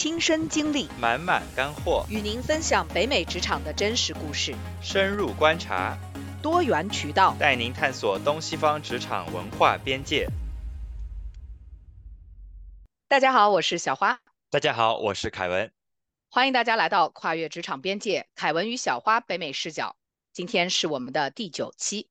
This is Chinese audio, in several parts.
亲身经历，满满干货，与您分享北美职场的真实故事，深入观察，多元渠道，带您探索东西方职场文化边界。大家好，我是小花。大家好，我是凯文。欢迎大家来到跨越职场边界，凯文与小花北美视角。今天是我们的第九期。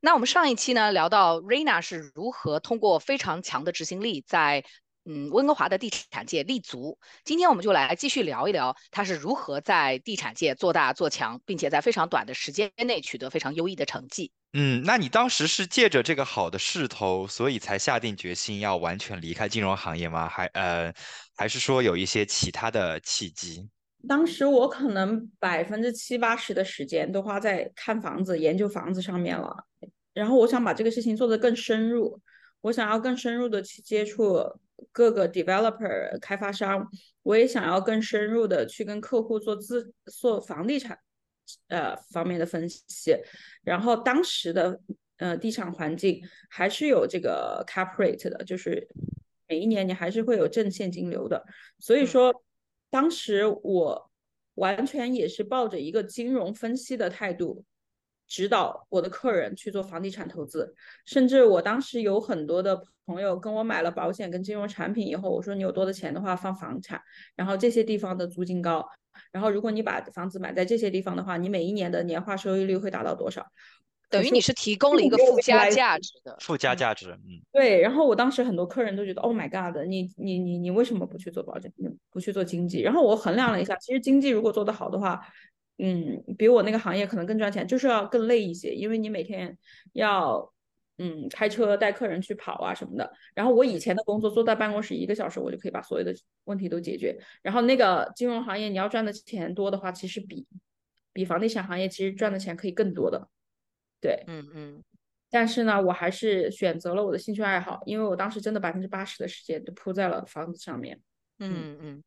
那我们上一期呢聊到 Rena 是如何通过非常强的执行力在嗯温哥华的地产界立足。今天我们就来继续聊一聊他是如何在地产界做大做强，并且在非常短的时间内取得非常优异的成绩。嗯，那你当时是借着这个好的势头，所以才下定决心要完全离开金融行业吗？还呃，还是说有一些其他的契机？当时我可能百分之七八十的时间都花在看房子、研究房子上面了。然后我想把这个事情做得更深入，我想要更深入的去接触各个 developer 开发商，我也想要更深入的去跟客户做自做房地产呃方面的分析。然后当时的呃地产环境还是有这个 cap rate 的，就是每一年你还是会有正现金流的，所以说。当时我完全也是抱着一个金融分析的态度，指导我的客人去做房地产投资。甚至我当时有很多的朋友跟我买了保险跟金融产品以后，我说你有多的钱的话放房产，然后这些地方的租金高，然后如果你把房子买在这些地方的话，你每一年的年化收益率会达到多少？等于你是提供了一个附加价值的，附加价值，嗯，对。然后我当时很多客人都觉得，Oh my God，你你你你为什么不去做保险，不去做经济？然后我衡量了一下，其实经济如果做得好的话，嗯，比我那个行业可能更赚钱，就是要更累一些，因为你每天要嗯开车带客人去跑啊什么的。然后我以前的工作坐在办公室一个小时，我就可以把所有的问题都解决。然后那个金融行业你要赚的钱多的话，其实比比房地产行业其实赚的钱可以更多的。对，嗯嗯，但是呢，我还是选择了我的兴趣爱好，因为我当时真的百分之八十的时间都扑在了房子上面。嗯嗯，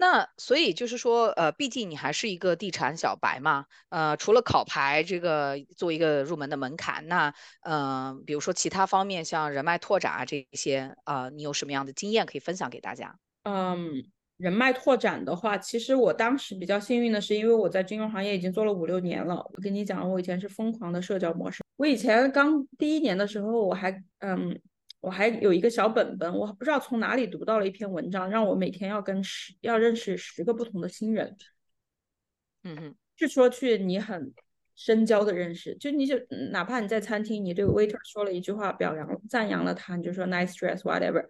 那所以就是说，呃，毕竟你还是一个地产小白嘛，呃，除了考牌这个做一个入门的门槛，那呃，比如说其他方面，像人脉拓展啊这些，呃，你有什么样的经验可以分享给大家？嗯。人脉拓展的话，其实我当时比较幸运的是，因为我在金融行业已经做了五六年了。我跟你讲，我以前是疯狂的社交模式。我以前刚第一年的时候，我还嗯，我还有一个小本本，我不知道从哪里读到了一篇文章，让我每天要跟十要认识十个不同的新人。嗯嗯，是说去你很深交的认识，就你就哪怕你在餐厅，你对 waiter 说了一句话，表扬赞扬了他，你就说 nice dress whatever，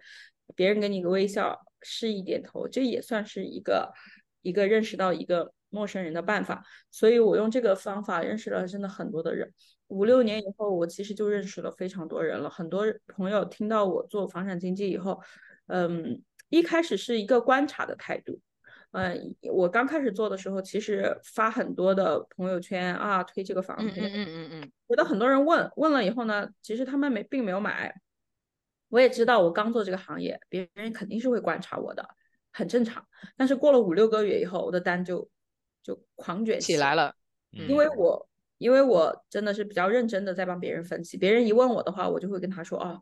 别人给你个微笑。示意点头，这也算是一个一个认识到一个陌生人的办法。所以我用这个方法认识了真的很多的人。五六年以后，我其实就认识了非常多人了。很多朋友听到我做房产经纪以后，嗯，一开始是一个观察的态度。嗯，我刚开始做的时候，其实发很多的朋友圈啊，推这个房子。嗯嗯嗯嗯。觉得很多人问问了以后呢，其实他们没并没有买。我也知道，我刚做这个行业，别人肯定是会观察我的，很正常。但是过了五六个月以后，我的单就就狂卷起来了，因为我因为我真的是比较认真的在帮别人分析。别人一问我的话，我就会跟他说：“哦，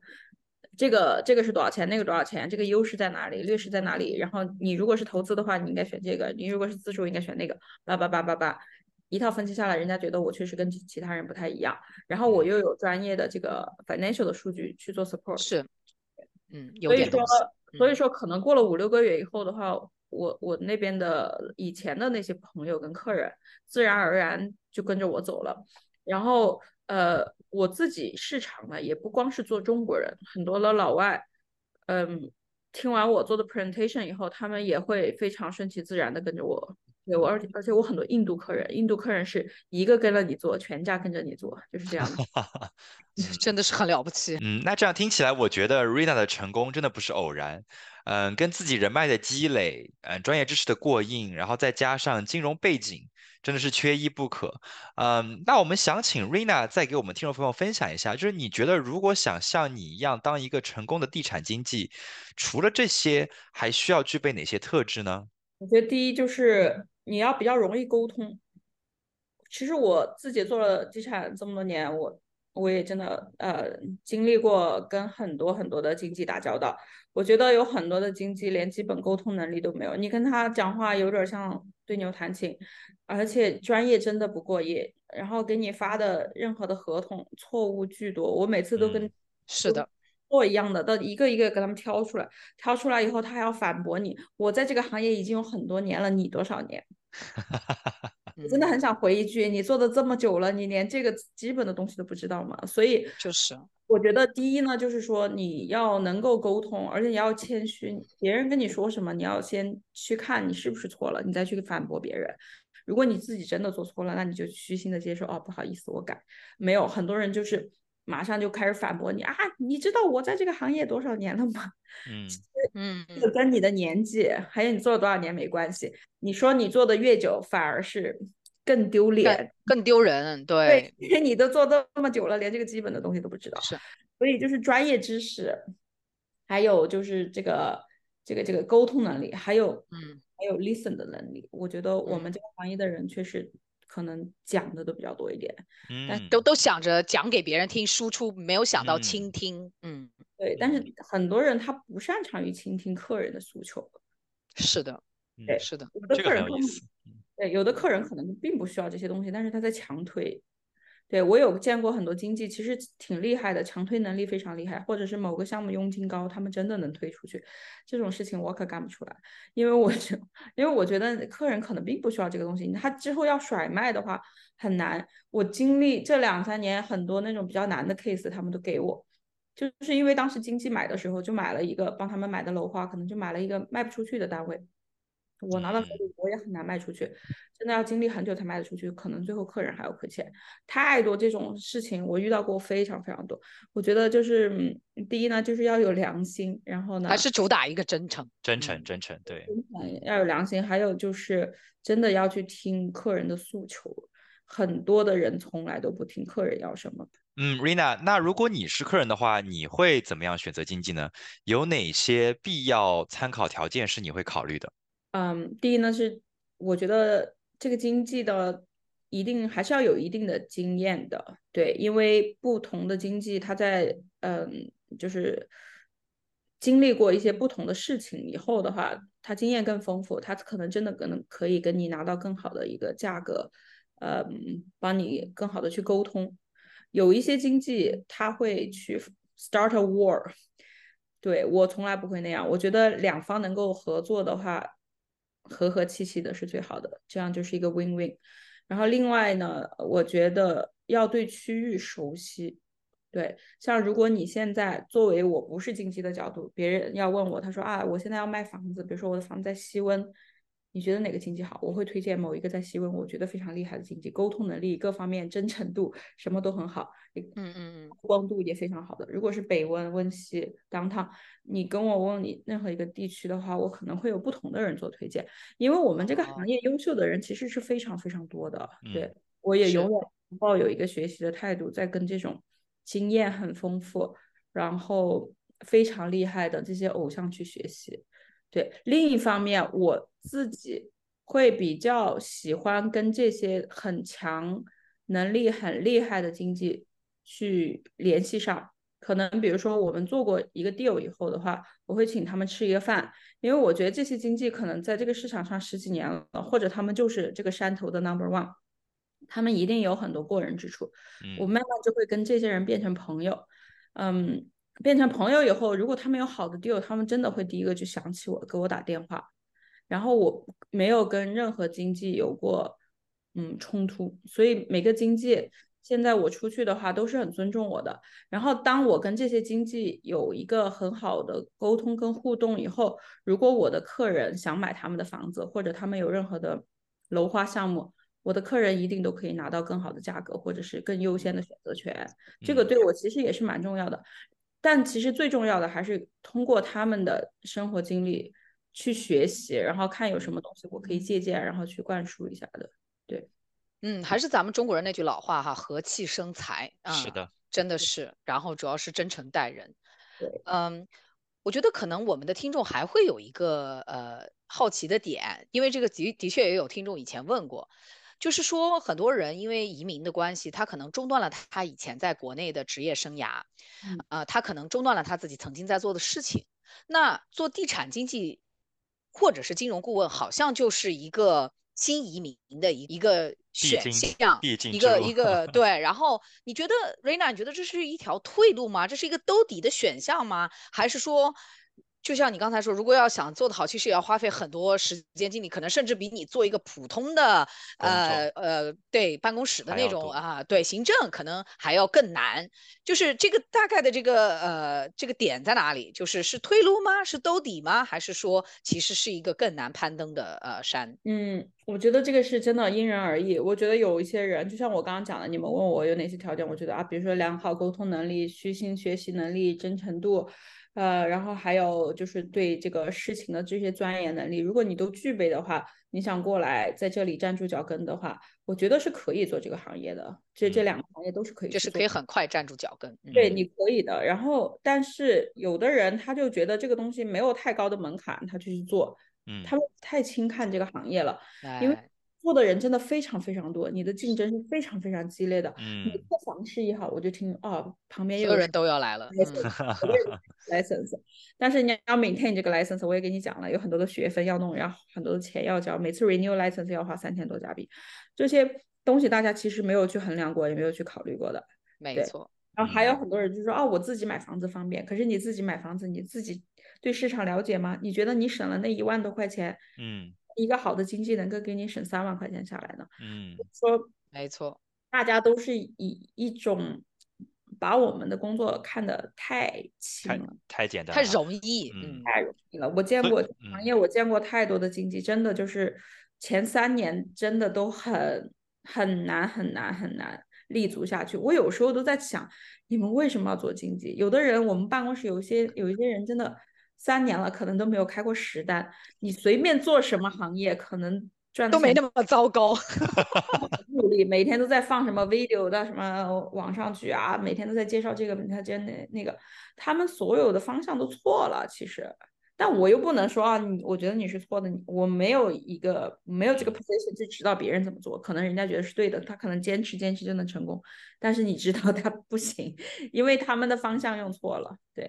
这个这个是多少钱？那个多少钱？这个优势在哪里？劣势在哪里？然后你如果是投资的话，你应该选这个；你如果是自住，应该选那个。”叭叭叭叭叭，一套分析下来，人家觉得我确实跟其他人不太一样。然后我又有专业的这个 financial 的数据去做 support。是。嗯，所以说，所以说可能过了五六个月以后的话，我我那边的以前的那些朋友跟客人，自然而然就跟着我走了。然后，呃，我自己市场呢，也不光是做中国人，很多的老外，嗯，听完我做的 presentation 以后，他们也会非常顺其自然的跟着我。对我，而且而且我很多印度客人，印度客人是一个跟了你做，全家跟着你做，就是这样的，真的是很了不起。嗯，那这样听起来，我觉得 Rina 的成功真的不是偶然，嗯，跟自己人脉的积累，嗯，专业知识的过硬，然后再加上金融背景，真的是缺一不可。嗯，那我们想请 Rina 再给我们听众朋友分享一下，就是你觉得如果想像你一样当一个成功的地产经济，除了这些，还需要具备哪些特质呢？我觉得第一就是。你要比较容易沟通。其实我自己做了地产这么多年，我我也真的呃经历过跟很多很多的经济打交道。我觉得有很多的经济连基本沟通能力都没有，你跟他讲话有点像对牛弹琴，而且专业真的不过夜。然后给你发的任何的合同错误巨多，我每次都跟是的。做一样的，到一个一个给他们挑出来，挑出来以后，他还要反驳你。我在这个行业已经有很多年了，你多少年？我真的很想回一句，你做的这么久了，你连这个基本的东西都不知道吗？所以就是，我觉得第一呢，就是说你要能够沟通，而且你要谦虚。别人跟你说什么，你要先去看你是不是错了，你再去反驳别人。如果你自己真的做错了，那你就虚心的接受。哦，不好意思，我改。没有很多人就是。马上就开始反驳你啊！你知道我在这个行业多少年了吗？嗯嗯，这个跟你的年纪还有你做了多少年没关系。你说你做的越久，反而是更丢脸、更丢人。对，因为你都做这么久了，连这个基本的东西都不知道。是，所以就是专业知识，还有就是这个这个这个沟通能力，还有嗯，还有 listen 的能力。我觉得我们这个行业的人确实。可能讲的都比较多一点，嗯，都都想着讲给别人听，输出没有想到倾听，嗯，对，但是很多人他不擅长于倾听客人的诉求，是的，对，是的，有的客人对，有的客人可能并不需要这些东西，但是他在强推。对我有见过很多经纪，其实挺厉害的，强推能力非常厉害，或者是某个项目佣金高，他们真的能推出去。这种事情我可干不出来，因为我觉，因为我觉得客人可能并不需要这个东西，他之后要甩卖的话很难。我经历这两三年很多那种比较难的 case，他们都给我，就是因为当时经纪买的时候就买了一个帮他们买的楼花，可能就买了一个卖不出去的单位。我拿到手里，我也很难卖出去，真的要经历很久才卖得出去，可能最后客人还要亏钱。太多这种事情我遇到过非常非常多。我觉得就是，第一呢，就是要有良心，然后呢，还是主打一个真诚，真诚，真诚，对，真诚要有良心，还有就是真的要去听客人的诉求。很多的人从来都不听客人要什么。嗯，Rina，那如果你是客人的话，你会怎么样选择经济呢？有哪些必要参考条件是你会考虑的？嗯，第一呢是，我觉得这个经济的一定还是要有一定的经验的，对，因为不同的经济，它在嗯，就是经历过一些不同的事情以后的话，他经验更丰富，他可能真的可能可以跟你拿到更好的一个价格，嗯，帮你更好的去沟通。有一些经济他会去 start a war，对我从来不会那样，我觉得两方能够合作的话。和和气气的是最好的，这样就是一个 win win。然后另外呢，我觉得要对区域熟悉。对，像如果你现在作为我不是经济的角度，别人要问我，他说啊，我现在要卖房子，比如说我的房子在西温。你觉得哪个经济好？我会推荐某一个在西温，我觉得非常厉害的经济，沟通能力各方面、真诚度什么都很好，嗯嗯嗯，光度也非常好的。如果是北温、温西、当趟，你跟我问你任何一个地区的话，我可能会有不同的人做推荐，因为我们这个行业优秀的人其实是非常非常多的。对我也永远抱有一个学习的态度，在跟这种经验很丰富，然后非常厉害的这些偶像去学习。对，另一方面，我自己会比较喜欢跟这些很强能力很厉害的经济去联系上。可能比如说我们做过一个 deal 以后的话，我会请他们吃一个饭，因为我觉得这些经济可能在这个市场上十几年了，或者他们就是这个山头的 number one，他们一定有很多过人之处。我慢慢就会跟这些人变成朋友，嗯。变成朋友以后，如果他们有好的 deal，他们真的会第一个就想起我，给我打电话。然后我没有跟任何经济有过嗯冲突，所以每个经济现在我出去的话都是很尊重我的。然后当我跟这些经济有一个很好的沟通跟互动以后，如果我的客人想买他们的房子，或者他们有任何的楼花项目，我的客人一定都可以拿到更好的价格，或者是更优先的选择权。这个对我其实也是蛮重要的。但其实最重要的还是通过他们的生活经历去学习，然后看有什么东西我可以借鉴，然后去灌输一下的。对，嗯，还是咱们中国人那句老话哈，和气生财啊，是的，真的是。然后主要是真诚待人。对，嗯，我觉得可能我们的听众还会有一个呃好奇的点，因为这个的的确也有听众以前问过，就是说很多人因为移民的关系，他可能中断了他以前在国内的职业生涯，嗯呃，他可能中断了他自己曾经在做的事情。那做地产经济或者是金融顾问，好像就是一个新移民的一一个选项，一个一个 对。然后你觉得 Rena，你觉得这是一条退路吗？这是一个兜底的选项吗？还是说？就像你刚才说，如果要想做得好，其实也要花费很多时间精力，可能甚至比你做一个普通的呃呃对办公室的那种啊，对行政可能还要更难。就是这个大概的这个呃这个点在哪里？就是是退路吗？是兜底吗？还是说其实是一个更难攀登的呃山？嗯，我觉得这个是真的因人而异。我觉得有一些人，就像我刚刚讲的，你们问我有哪些条件，我觉得啊，比如说良好沟通能力、虚心学习能力、真诚度。呃，然后还有就是对这个事情的这些钻研能力，如果你都具备的话，你想过来在这里站住脚跟的话，我觉得是可以做这个行业的。这这嗯两个行业都是可以就是可以很快站住脚跟。嗯对，你可以的。然后，但是有的人他就觉得这个东西没有太高的门槛，他就去做，嗯，他们太轻看这个行业了，因为哎做的人真的非常非常多，你的竞争是非常非常激烈的。嗯你做房事也好，我就听哦，旁边所有人都要来了。嗯 license，但是你要 maintain 这个 license，我也给你讲了，有很多的学分要弄，然后很多的钱要交，每次 renew license 要花三千多加币，这些东西大家其实没有去衡量过，也没有去考虑过的。没错，然后还有嗯很多人就说，哦，我自己买房子方便，可是你自己买房子，你自己对市场了解吗？你觉得你省了那一万多块钱，嗯一个好的经纪能够给你省三万块钱下来呢？嗯说没错，大家都是以一种把我们的工作看得太轻太了。太太简单太，容易。嗯嗯，太容易了。我见过行嗯业，我见过太多的经济，真的就是前三年真的都很很难很难很难立足下去。我有时候都在想，你们为什么要做经济？有的人，我们办公室有一些有一些人真的三年了，可能都没有开过十单。你随便做什么行业，可能赚都没那么糟糕。努力，每天都在放什么 video 到什么网上去啊，每天都在介绍这个，他真那那个，他们所有的方向都错了，其实。但我又不能说啊，你我觉得你是错的，你我没有一个没有这个 position 去指导别人怎么做，可能人家觉得是对的，他可能坚持坚持就能成功，但是你知道 他不行，因为他们的方向用错了，对。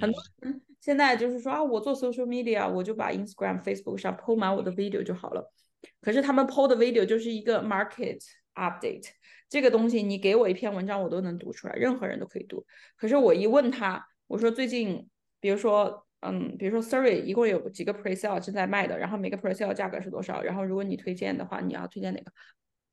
很嗯多人现在就是说啊，我做 social media，我就把 Instagram、Facebook 上 PO 满我的 video 就好了。可是他们 PO 的 video 就是一个 market update，这个东西你给我一篇文章我都能读出来，任何人都可以读。可是我一问他，我说最近，比如说，嗯，比如说 Surrey 一共有几个 pre-sale 正在卖的，然后每个 pre-sale 价格是多少，然后如果你推荐的话，你要推荐哪个？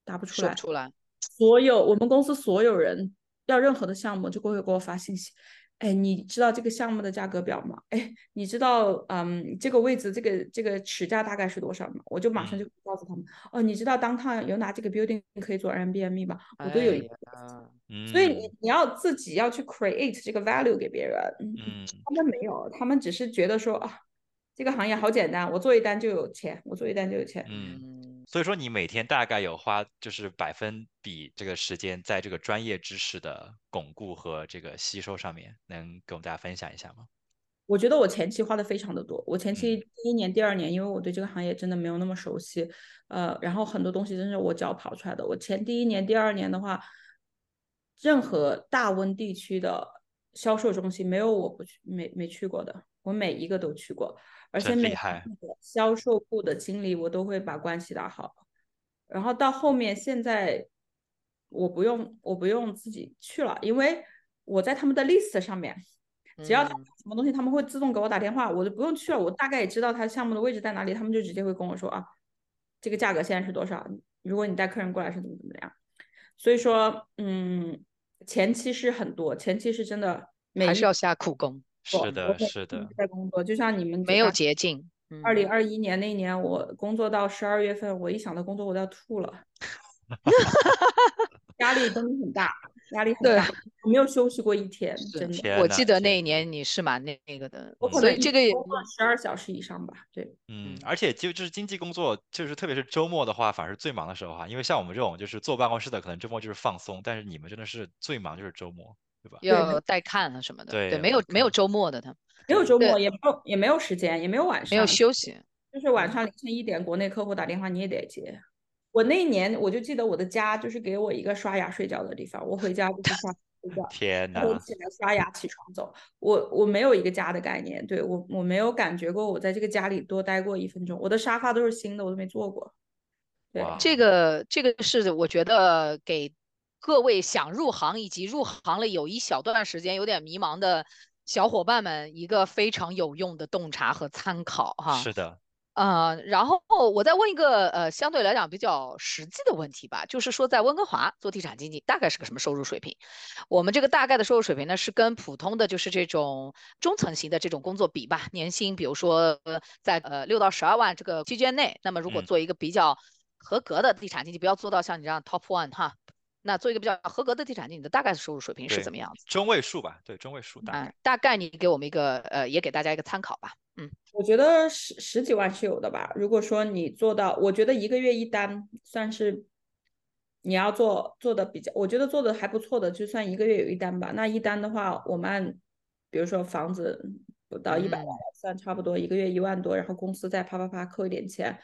答不出来说不。出来，所有我们公司所有人要任何的项目，就会给我发信息。哎，你知道这个项目的价格表吗？哎，你知道，嗯，这个位置这个这个尺价大概是多少吗？我就马上就告诉他们。哦，你知道 downtown 有哪几个 building 可以做 Airbnb 吗？我都有一个。所以你你要自己要去 create 这个 value 给别人，嗯他们没有，他们只是觉得说啊，这个行业好简单，我做一单就有钱，我做一单就有钱。嗯。嗯，所以说你每天大概有花就是百分比这个时间在这个专业知识的巩固和这个吸收上面，能给我们大家分享一下吗？我觉得我前期花的非常的多，我前期嗯第一年、第二年，因为我对这个行业真的没有那么熟悉，呃，然后很多东西真是我脚跑出来的。我前第一年、第二年的话，任何大温地区的销售中心没有我不去没没去过的，我每一个都去过，而且每个销售部的经理我都会把关系打好。然后到后面现在我不用我不用自己去了，因为我在他们的 list 上面。只要他嗯什么东西，他们会自动给我打电话，我就不用去了。我大概也知道他项目的位置在哪里，他们就直接会跟我说啊，这个价格现在是多少？如果你带客人过来是怎么怎么样。所以说，嗯，前期是很多，前期是真的每还是要下苦功，是的，是的，在工作，就像你们没有捷径。二零嗯二一年那一年，我工作到十二月份，我一想到工作我都要吐了，压力真的很大，压力很大，我没有休息过一天，真的。我记得那一年你是蛮那那个的，我可能这个也十二小时以上吧，对。嗯嗯，而且就就是经济工作，就是特别是周末的话，反而是最忙的时候哈。因为像我们这种就是坐办公室的，可能周末就是放松，但是你们真的是最忙就是周末，对吧？要带看啊什么的，对没有没有周末的他，对没有周末，也没有也没有时间，也没有晚上，没有休息。就是晚上凌晨一点，国内客户打电话你也得接。我那一年我就记得我的家就是给我一个刷牙睡觉的地方，我回家就是刷睡觉，天哪！我起来刷牙起床走，我我没有一个家的概念，对我我没有感觉过我在这个家里多待过一分钟，我的沙发都是新的，我都没坐过。对，这个这个是我觉得给各位想入行以及入行了有一小段时间有点迷茫的小伙伴们一个非常有用的洞察和参考哈。是的。呃，然后我再问一个呃，相对来讲比较实际的问题吧，就是说在温哥华做地产经济大概是个什么收入水平？我们这个大概的收入水平呢，是跟普通的就是这种中层型的这种工作比吧，年薪比如说在呃六到十二万这个区间内，那么如果做一个比较合格的地产经济，不要做到像你这样 top one 哈，那做一个比较合格的地产经纪的大概的收入水平是怎么样子？中位数吧，对，中位数大概。大概你给我们一个呃，也给大家一个参考吧。嗯，我觉得十十几万是有的吧。如果说你做到，我觉得一个月一单算是你要做做的比较，我觉得做的还不错的，就算一个月有一单吧。那一单的话，我们按比如说房子不到一百万算差不多一个月一万多，然后公司再啪啪啪扣一点钱，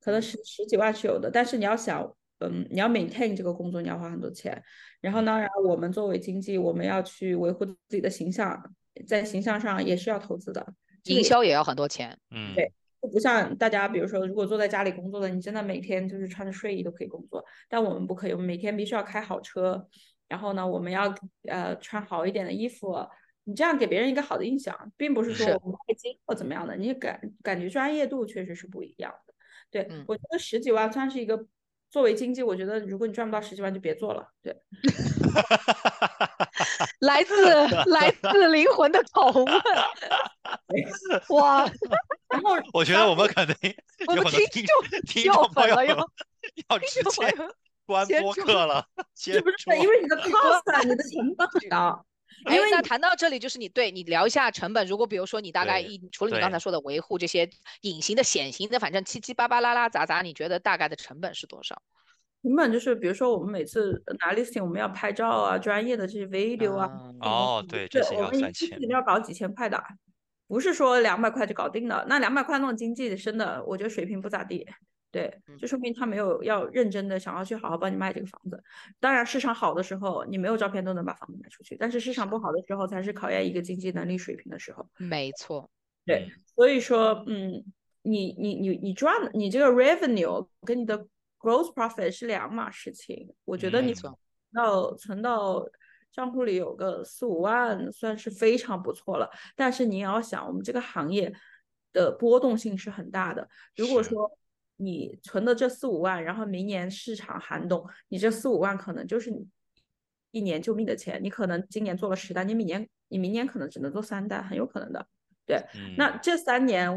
可能十十几万是有的。但是你要想，嗯，你要 maintain 这个工作，你要花很多钱。然后当，然后我们作为经济，我们要去维护自己的形象，在形象上也是要投资的。营销也要很多钱，嗯，对，不像大家，比如说，如果坐在家里工作的，你真的每天就是穿着睡衣都可以工作，但我们不可以，我们每天必须要开好车，然后呢，我们要呃穿好一点的衣服，你这样给别人一个好的印象，并不是说我们太精或怎么样的，你感感觉专业度确实是不一样的。对我觉得十几万算是一个作为经济，我觉得如果你赚不到十几万就别做了。对。来自 来自灵魂的拷问，哇！然后我觉得我们可能我们听众听众朋友要直接关播客了，是不是？因为你的 cost，你的成本很高。因为那谈到这里，就是你对你聊一下成本。如果比如说你大概一除了你刚才说的维护这些隐形的、显形的，反正七七八八拉拉杂杂，你觉得大概的成本是多少？成本就是，比如说我们每次拿 listing，我们要拍照啊，专业的这些 video 啊。哦，对，这些要算钱。要搞几千块的，不是说两百块就搞定了。那两百块那种经济真的，我觉得水平不咋地。对，就说明他没有要认真的想要去好好帮你卖这个房子。当然，市场好的时候，你没有照片都能把房子卖出去。但是市场不好的时候，才是考验一个经济能力水平的时候。没错。对，所以说，嗯，你你你你赚你这个 revenue 跟你的。Gross profit 是两码事情，我觉得你存到存到账户里有个四五万，算是非常不错了。但是你要想，我们这个行业的波动性是很大的。如果说你存的这四五万，然后明年市场寒冬，你这四五万可能就是一年救命的钱。你可能今年做了十单，你明年你明年可能只能做三单，很有可能的。对，那这三年，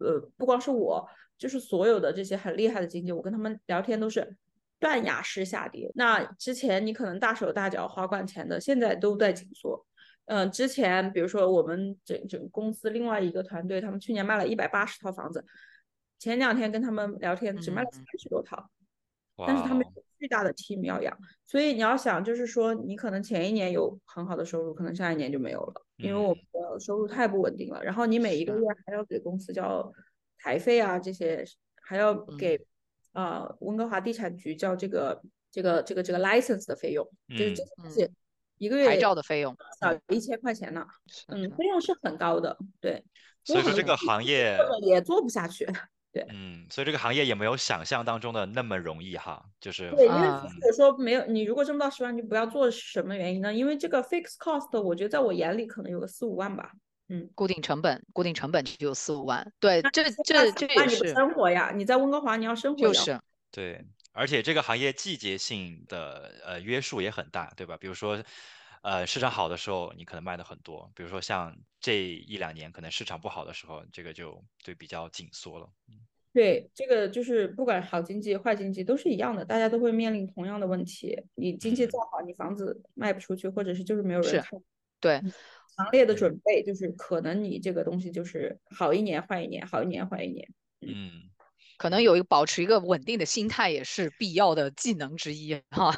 呃，不光是我。就是所有的这些很厉害的经纪，我跟他们聊天都是断崖式下跌。那之前你可能大手大脚花惯钱的，现在都在紧缩。嗯，之前比如说我们整整公司另外一个团队，他们去年卖了一百八十套房子，前两天跟他们聊天只卖了三十多套，但是他们有巨大的 team 要养，所以你要想就是说，你可能前一年有很好的收入，可能下一年就没有了，因为我们的收入太不稳定了。然后你每一个月还要给公司交。台费啊，这些还要给啊温哥华地产局交这个这个这个这个 license 的费用，就是这些东西一个月牌照的费用，少一千块钱呢。嗯，费用是很高的，对。所以说这个行业也做不下去，对。嗯，所以这个行业也没有想象当中的那么容易哈，就是对，因为如果说没有你如果挣不到十万，就不要做，什么原因呢？因为这个 fixed cost，我觉得在我眼里可能有个四五万吧。嗯，固定成本，固定成本就有四五万。对，这这这也是生活呀。你在温哥华，你要生活就是对，而且这个行业季节性的呃约束也很大，对吧？比如说，呃，市场好的时候，你可能卖的很多；，比如说像这一两年，可能市场不好的时候，这个就就比较紧缩了。对，这个就是不管好经济坏经济都是一样的，大家都会面临同样的问题。你经济再好，你房子卖不出去，或者是就是没有人看。对。强烈的准备就是可能你这个东西就是好一年坏一年，好一年坏一年。嗯，可能有一个保持一个稳定的心态也是必要的技能之一哈。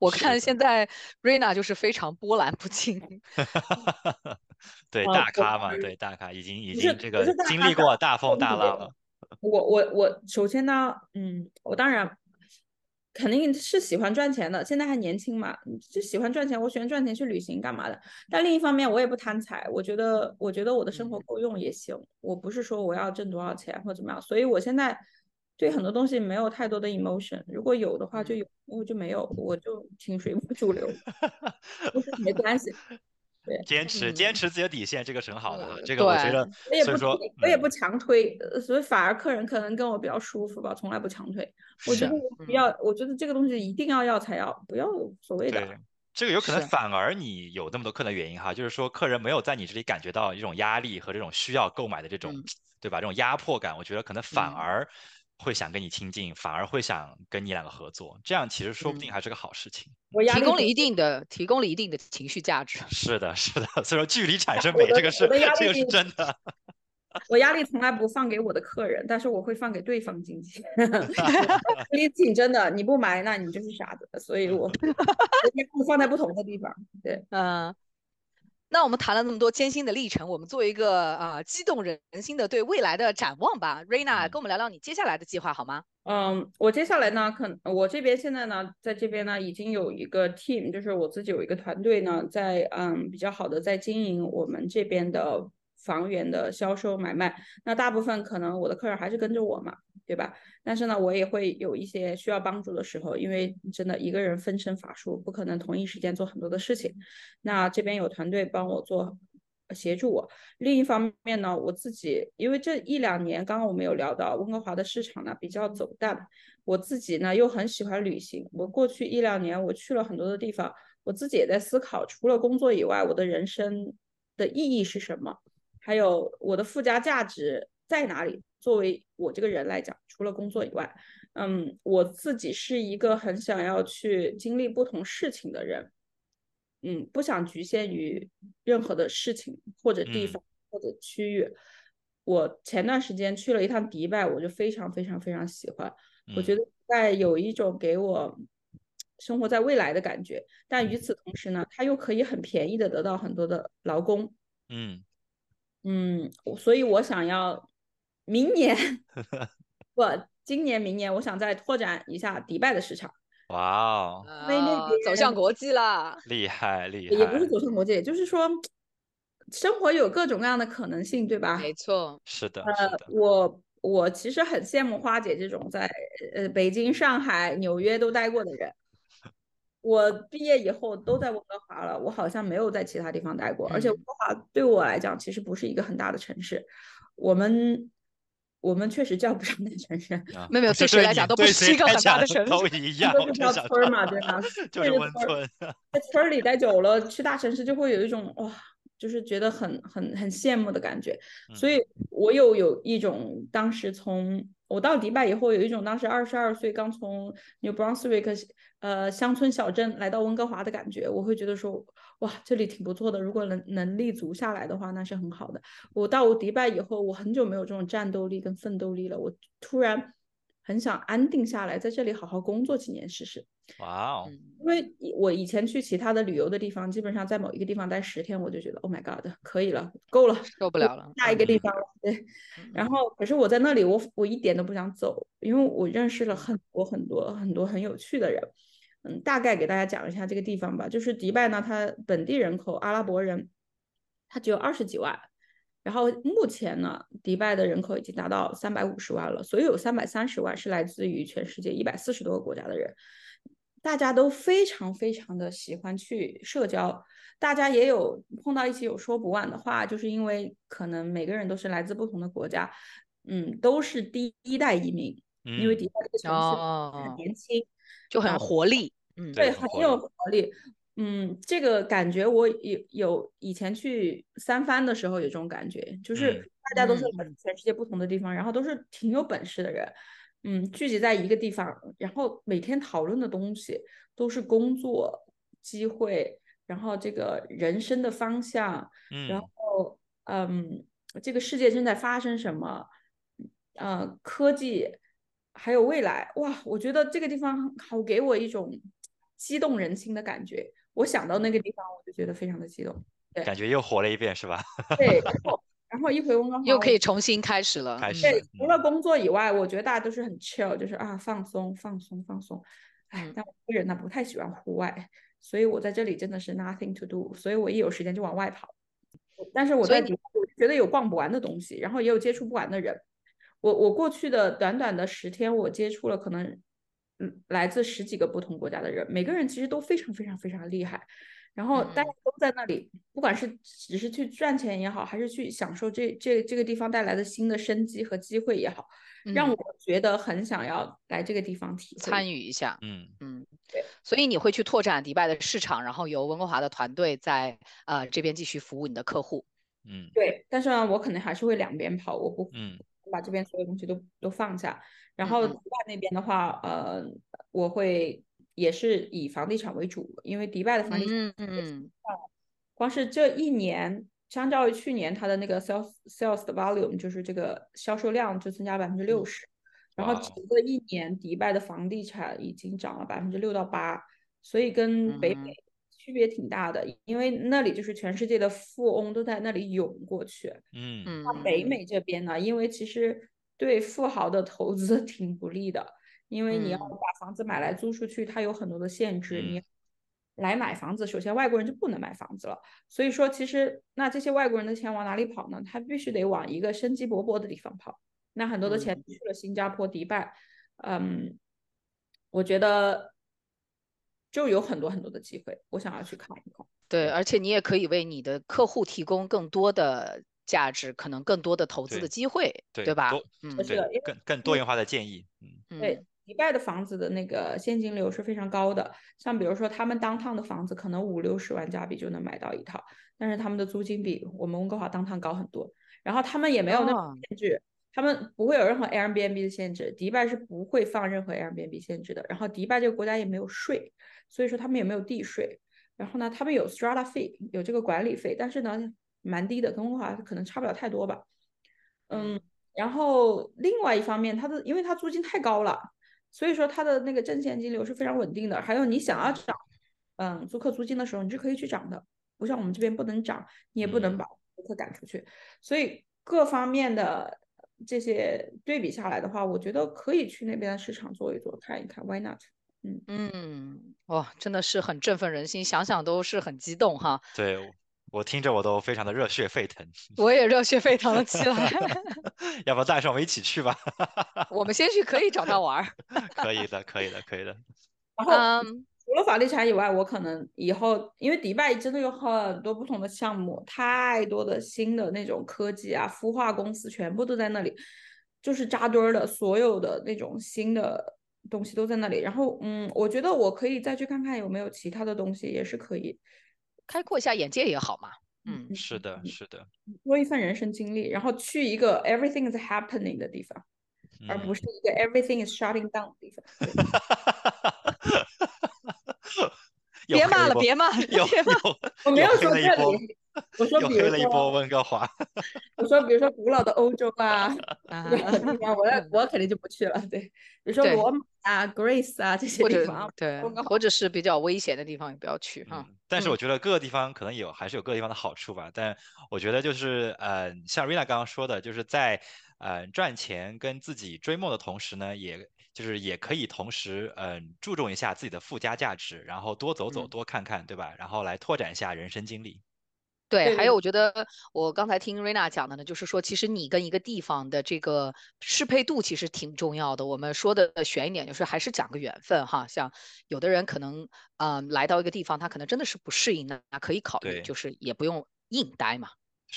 我看现在 Rina 就是非常波澜不惊。对大咖嘛，对大咖已经已经这个经历过大风大浪了。我我我首先呢，嗯，我当然肯定是喜欢赚钱的，现在还年轻嘛，就喜欢赚钱。我喜欢赚钱去旅行干嘛的？但另一方面，我也不贪财，我觉得，我觉得我的生活够用也行。我不是说我要挣多少钱或怎么样，所以我现在对很多东西没有太多的 emotion。如果有的话就有，如果就没有，我就挺随波逐流，没关系。对坚持坚持自己的底线，这个是很好的。这个我觉得，所以说我也不强推，所以反而客人可能跟我比较舒服吧，从来不强推。我觉得不要，我觉得这个东西一定要要才要，不要所谓的。这个有可能反而你有那么多客人的原因哈，就是说客人没有在你这里感觉到一种压力和这种需要购买的这种，对吧？这种压迫感，我觉得可能反而。会想跟你亲近，反而会想跟你两个合作，这样其实说不定还是个好事情。我提供了一定的，提供了一定的情绪价值。是的，是的，所以说距离产生美，这个是这个是真的。我压力从来不放给我的客人，但是我会放给对方经济。你挺真的，你不买，那你就是傻子。所以我放在不同的地方。对，嗯。那我们谈了那么多艰辛的历程，我们做一个啊激动人心的对未来的展望吧。Rena，跟我们聊聊你接下来的计划好吗？嗯，我接下来呢，可我这边现在呢，在这边呢，已经有一个 team，就是我自己有一个团队呢，在嗯比较好的在经营我们这边的房源的销售买卖。那大部分可能我的客人还是跟着我嘛。对吧？但是呢，我也会有一些需要帮助的时候，因为真的一个人分身乏术，不可能同一时间做很多的事情。那这边有团队帮我做，协助我。另一方面呢，我自己因为这一两年，刚刚我们有聊到温哥华的市场呢比较走淡，我自己呢又很喜欢旅行。我过去一两年我去了很多的地方，我自己也在思考，除了工作以外，我的人生的意义是什么？还有我的附加价值在哪里？作为我这个人来讲，除了工作以外，嗯，我自己是一个很想要去经历不同事情的人，嗯，不想局限于任何的事情或者地方或者区域。我前段时间去了一趟迪拜，我就非常非常非常喜欢。我觉得迪拜有一种给我生活在未来的感觉，但与此同时呢，它又可以很便宜的得到很多的劳工。嗯嗯，所以我想要。明年 不，今年明年我想再拓展一下迪拜的市场。哇哦，走向国际了，厉害 厉害！也不是走向国际，也就是说，生活有各种各样的可能性，对吧？没错，是的。呃，我我其实很羡慕花姐这种在呃北京、上海、纽约都待过的人。我毕业以后都在温哥华了，我好像没有在其他地方待过。而且温哥华对我来讲其实不是一个很大的城市，我们。我们确实叫不上那城市，没有没有，对谁来讲都不是一个很大的城市，都一样，都是叫村嘛，对吧？就是温村，在村里待久了，去大城市就会有一种哇，就是觉得很很很羡慕的感觉。所以我有有一种当时从我到迪拜以后，有一种当时二十二岁刚从 New Brunswick 呃乡村小镇来到温哥华的感觉，我会觉得说。哇，这里挺不错的。如果能能立足下来的话，那是很好的。我到迪拜以后，我很久没有这种战斗力跟奋斗力了。我突然很想安定下来，在这里好好工作几年试试。哇哦！因为我以前去其他的旅游的地方，基本上在某一个地方待十天，我就觉得 Oh my God，可以了，够了，受不了了，下一个地方了。对。然后，可是我在那里，我我一点都不想走，因为我认识了很多很多很多很有趣的人。嗯，大概给大家讲一下这个地方吧。就是迪拜呢，它本地人口阿拉伯人，它只有二十几万。然后目前呢，迪拜的人口已经达到三百五十万了，所以有三百三十万是来自于全世界一百四十多个国家的人。大家都非常非常的喜欢去社交，大家也有碰到一起有说不完的话，就是因为可能每个人都是来自不同的国家，嗯，都是第一代移民，因为迪拜这个城市很年轻。就很活力，嗯，对，很有活力，嗯，这个感觉我有有以前去三藩的时候有这种感觉，就是大家都是来自全世界不同的地方，然后都是挺有本事的人，嗯，聚集在一个地方，然后每天讨论的东西都是工作机会，然后这个人生的方向，然后嗯，这个世界正在发生什么，呃，科技。还有未来哇，我觉得这个地方好给我一种激动人心的感觉。我想到那个地方，我就觉得非常的激动，对，感觉又活了一遍，是吧？对，然后然后一回温哥华又可以重新开始了。开始。对，除了工作以外，我觉得大家都是很 chill，就是啊，放松放松放松。哎，但我这个人呢不太喜欢户外，所以我在这里真的是 nothing to do，所以我一有时间就往外跑。但是我在迪拜，我觉得有逛不完的东西，然后也有接触不完的人。我我过去的短短的十天，我接触了可能嗯来自十几个不同国家的人，每个人其实都非常非常非常厉害。然后大家都在那里，不管是只是去赚钱也好，还是去享受这这这个地方带来的新的生机和机会也好，让我觉得很想要来这个地方体参与一下。嗯嗯，对。所以你会去拓展迪拜的市场，然后由温哥华的团队在呃这边继续服务你的客户。嗯，对。但是呢，我可能还是会两边跑，我不嗯把这边所有东西都都放下。然后迪拜那边的话，呃，我会。也是以房地产为主，因为迪拜的房地产，嗯，光是这一年，相较于去年，它的那个 sales sales 的 volume 就是这个销售量就增加百分之六十，然后整个一年，迪拜的房地产已经涨了百分之六到八，所以跟北美区别挺大的，因为那里就是全世界的富翁都在那里涌过去，嗯。嗯，那北美这边呢，因为其实对富豪的投资 挺不利的。因为你要把房子买来租出去，它有很多的限制。你来买房子，首先外国人就不能买房子了。所以说，其实那这些外国人的钱往哪里跑呢？他必须得往一个生机勃勃的地方跑。那很多的钱去了新加坡、迪拜，嗯，我觉得就有很多很多的机会，我想要去看一看。对，而且你也可以为你的客户提供更多的价值，可能更多的投资的机会，对吧？嗯，对，更更多元化的建议，嗯，对。迪拜的房子的那个现金流是非常高的，像比如说他们当趟的房子可能五六十万加币就能买到一套，但是他们的租金比我们温哥华当趟高很多，然后他们也没有那种限制，他们不会有任何 Airbnb 的限制，迪拜是不会放任何 Airbnb 限制的，然后迪拜这个国家也没有税，所以说他们也没有地税，然后呢，他们有 strata fee，，有这个管理费，但是呢蛮低的，跟温哥华可能差不了太多吧，嗯，然后另外一方面，它的因为它租金太高了。所以说它的那个正现金流是非常稳定的，还有你想要涨，嗯，租客租金的时候你是可以去涨的，不像我们这边不能涨，你也不能把租客赶出去，所以各方面的这些对比下来的话，我觉得可以去那边的市场做一做，看一看，Why not？嗯嗯，哇，真的是很振奋人心，想想都是很激动哈。对。我听着我都非常的热血沸腾，我也热血沸腾了起来。要不带上我们一起去吧？我们先去可以找他玩儿。可以的，可以的，可以的。然后除了房地产以外，我可能以后因为迪拜真的有很多不同的项目，太多的新的那种科技啊，孵化公司全部都在那里，就是扎堆儿的，所有的那种新的东西都在那里。然后嗯，我觉得我可以再去看看有没有其他的东西，也是可以。开阔一下眼界也好嘛，嗯，是的，是的，多一份人生经历，然后去一个 everything is happening 的地方，而不是一个 everything is shutting down 的地方。别骂了，别骂，别骂，我没有说这里。我说，比如说温哥华。我说，比如说古老的欧洲啊，我我肯定就不去了。对，比如说罗马啊、Greece 啊这些地方，对，或者是比较危险的地方也不要去哈。但是我觉得各个地方可能有还是有各个地方的好处吧。但我觉得就是呃，像 Rina 刚刚说的，就是在呃赚钱跟自己追梦的同时呢，也就是也可以同时嗯注重一下自己的附加价值，然后多走走，多看看，对吧？然后来拓展一下人生经历。对，还有我觉得我刚才听瑞娜讲的呢，就是说其实你跟一个地方的这个适配度其实挺重要的。我们说的悬一点，就是还是讲个缘分哈。像有的人可能嗯来到一个地方，他可能真的是不适应的，那可以考虑，就是也不用硬待嘛，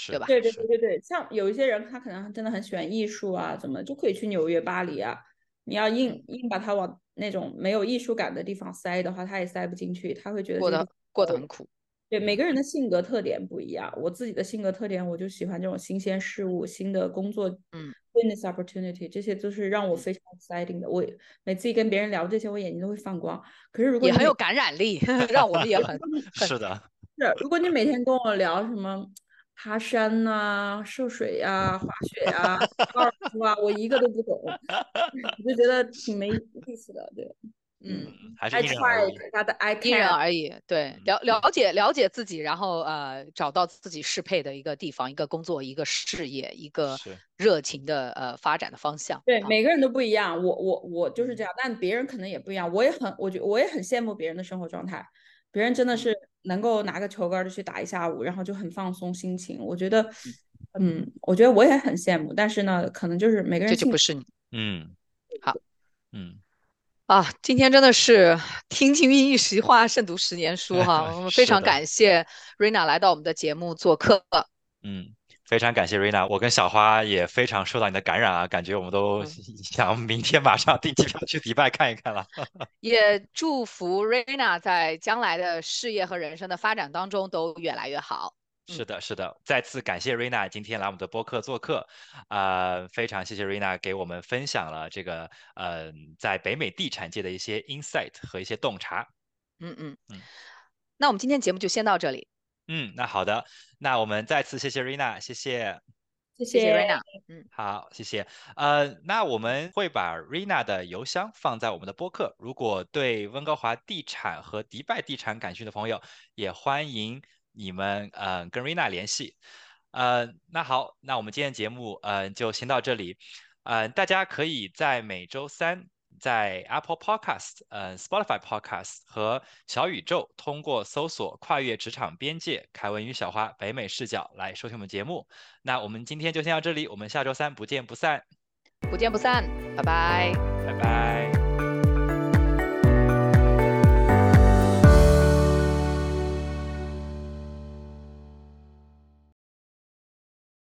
对吧？对对对对对，像有一些人他可能真的很喜欢艺术啊，怎么就可以去纽约、巴黎啊。你要硬硬把他往那种没有艺术感的地方塞的话，他也塞不进去，他会觉得过得过得很苦。对每个人的性格特点不一样，我自己的性格特点，我就喜欢这种新鲜事物、新的工作，嗯，business opportunity，这些都是让我非常 exciting 的。我每次一跟别人聊这些，我眼睛都会放光。可是如果你很有感染力，让我们也很 是的。是，如果你每天跟我聊什么爬山呐、涉水呀、滑雪呀、高尔夫啊，我一个都不懂，我就觉得挺没意思的。对，嗯，还是因人而异。他的 I 因人而异，对，了了解了解自己，然后呃找到自己适配的一个地方、一个工作、一个事业、一个热情的呃发展的方向。对，啊每个人都不一样，我我我就是这样，但别人可能也不一样。我也很，我觉我也很羡慕别人的生活状态，别人真的是能够拿个球杆儿就去打一下午，然后就很放松心情。我觉得，嗯，我觉得我也很羡慕，但是呢，可能就是每个人这就不是你嗯，好，嗯，啊！今天真的是听君一席话，胜读十年书哈。我们非常感谢瑞娜来到我们的节目做客。嗯，非常感谢瑞娜，我跟小花也非常受到你的感染啊，感觉我们都嗯 想明天马上订机票去迪拜看一看了。也祝福瑞娜在将来的事业和人生的发展当中都越来越好。是的，是的，再次感谢瑞娜今天来我们的播客做客，呃，非常谢谢瑞娜给我们分享了这个呃在北美地产界的一些 insight 和一些洞察。嗯嗯嗯那我们今天节目就先到这里，嗯，那好的，那我们再次谢谢瑞娜，谢谢。谢谢谢瑞娜。嗯，好，谢谢。呃，那我们会把 Rina 的邮箱放在我们的播客。如果对温哥华地产和迪拜地产感兴趣的朋友，也欢迎你们呃跟 Rina 联系。呃，那好，那我们今天节目呃就先到这里。呃，大家可以在每周三在 Apple Podcast、呃 Spotify Podcast 和小宇宙通过搜索“跨越职场边界”凯文与小花北美视角来收听我们节目。那我们今天就先到这里，我们下周三不见不散，不见不散，拜拜。拜拜。